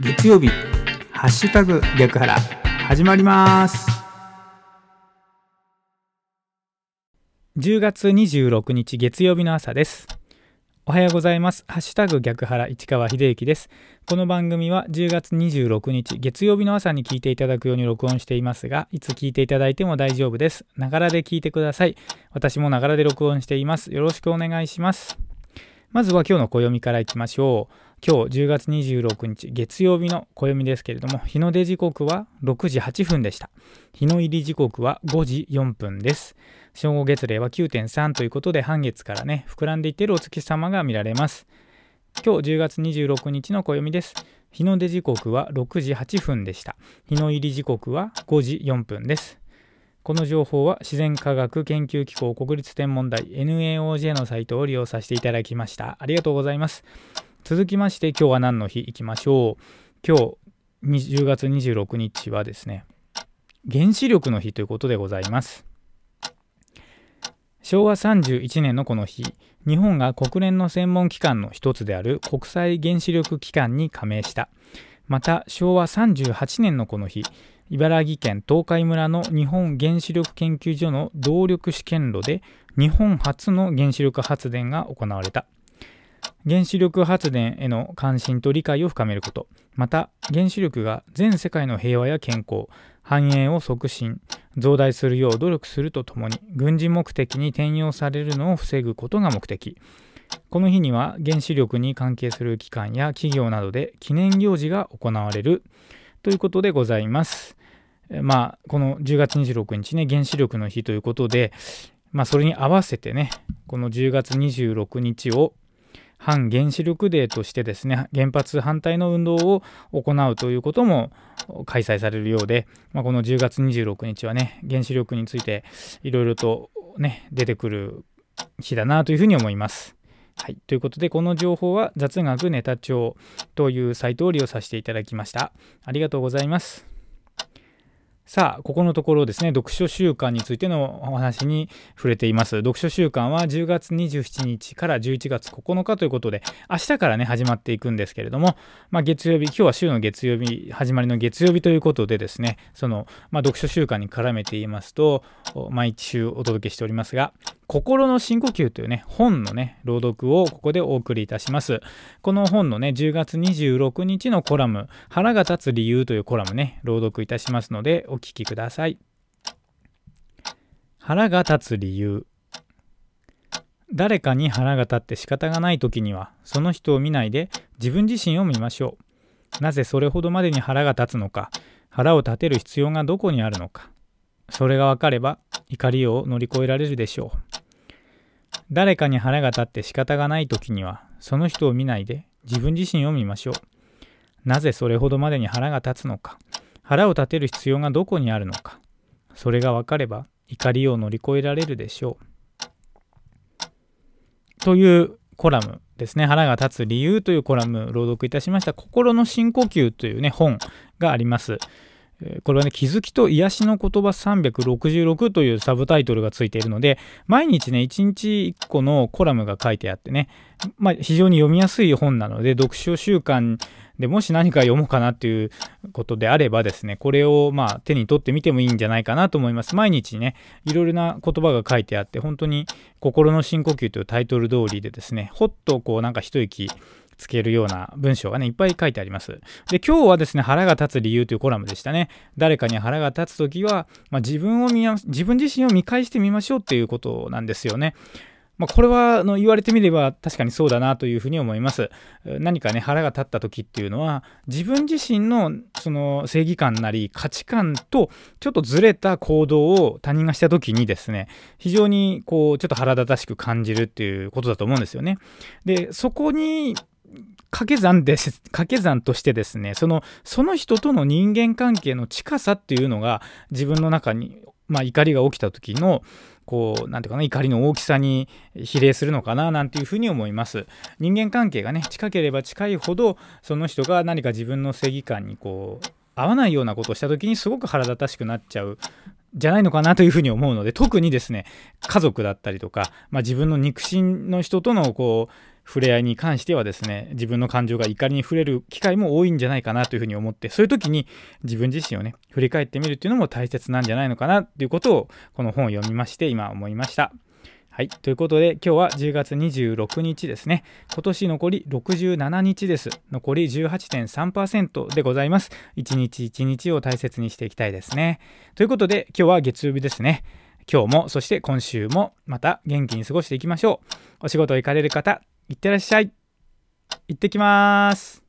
月曜日ハッシュタグ逆腹始まります。10月26日月曜日の朝です。おはようございます。ハッシュタグ逆腹市川秀幸です。この番組は10月26日月曜日の朝に聞いていただくように録音していますがいつ聞いていただいても大丈夫です。ながらで聞いてください。私もながらで録音しています。よろしくお願いします。まずは今日の暦からいきましょう。今日10月26日月曜日の暦ですけれども日の出時刻は6時8分でした。日の入り時刻は5時4分です。正午月齢は9.3ということで半月からね膨らんでいっているお月様が見られます。今日10月26日の暦です。日の出時刻は6時8分でした。日の入り時刻は5時4分です。この情報は自然科学研究機構国立天文台 NAOJ のサイトを利用させていただきました。ありがとうございます。続きまして今日は何の日いきましょう。今日10月26日はですね。原子力の日ということでございます。昭和31年のこの日日本が国連の専門機関の一つである国際原子力機関に加盟した。また昭和38年のこの日茨城県東海村の日本原子力研究所の動力試験炉で日本初の原子力発電が行われた。原子力発電への関心と理解を深めること。また原子力が全世界の平和や健康繁栄を促進増大するよう努力するとともに軍事目的に転用されるのを防ぐことが目的。この日には原子力に関係する機関や企業などで記念行事が行われる。ということでございますまあこの10月26日ね原子力の日ということでまあそれに合わせてねこの10月26日を反原子力デーとしてですね原発反対の運動を行うということも開催されるようで、まあ、この10月26日はね原子力についていろいろとね出てくる日だなというふうに思います。はい、ということでこの情報は雑学ネタ帳というサイトを利用させていただきました。ありがとうございます。さあ、ここのところですね、読書週間についてのお話に触れています。読書週間は10月27日から11月9日ということで、明日からね、始まっていくんですけれども、まあ、月曜日、今日は週の月曜日、始まりの月曜日ということでですね、その、まあ、読書週間に絡めて言いますと、毎週お届けしておりますが、心の深呼吸というね、本のね、朗読をここでお送りいたします。この本のね、10月26日のコラム、腹が立つ理由というコラムね、朗読いたしますので、お聞きください。腹が立つ理由。誰かに腹が立って仕方がない時には、その人を見ないで自分自身を見ましょう。なぜそれほどまでに腹が立つのか、腹を立てる必要がどこにあるのか。それが分かれば怒りを乗り越えられるでしょう。誰かに腹が立って仕方がない時にはその人を見ないで自分自身を見ましょう。なぜそれほどまでに腹が立つのか腹を立てる必要がどこにあるのかそれが分かれば怒りを乗り越えられるでしょう。というコラムですね腹が立つ理由というコラム朗読いたしました心の深呼吸というね本があります。これはね、気づきと癒しの言葉366というサブタイトルがついているので、毎日ね、1日1個のコラムが書いてあってね、まあ、非常に読みやすい本なので、読書習慣でもし何か読もうかなっていうことであればですね、これをまあ手に取ってみてもいいんじゃないかなと思います。毎日ね、いろいろな言葉が書いてあって、本当に心の深呼吸というタイトル通りでですね、ほっとこうなんか一息つけるような文章がね、いっぱい書いてあります。で、今日はですね、腹が立つ理由というコラムでしたね。誰かに腹が立つときは、まあ、自分を見や自分自身を見返してみましょうっていうことなんですよね。まあ、これはの言われてみれば確かにそうだなというふうに思います。何かね腹が立った時っていうのは自分自身のその正義感なり価値観とちょっとずれた行動を他人がした時にですね非常にこうちょっと腹立たしく感じるっていうことだと思うんですよね。でそこに掛け算です、掛け算としてですね、その、その人との人間関係の近さっていうのが自分の中に、まあ怒りが起きた時の、こう、なんていうかな、怒りの大きさに比例するのかな、なんていうふうに思います。人間関係がね、近ければ近いほど、その人が何か自分の正義感にこう、合わないようなことをした時にすごく腹立たしくなっちゃうじゃないのかなというふうに思うので特にですね家族だったりとか、まあ、自分の肉親の人とのこう触れ合いに関してはですね自分の感情が怒りに触れる機会も多いんじゃないかなというふうに思ってそういう時に自分自身をね振り返ってみるっていうのも大切なんじゃないのかなっていうことをこの本を読みまして今思いました。はい。ということで、今日は10月26日ですね。今年残り67日です。残り18.3%でございます。一日一日を大切にしていきたいですね。ということで、今日は月曜日ですね。今日も、そして今週も、また元気に過ごしていきましょう。お仕事行かれる方、いってらっしゃい。行ってきます。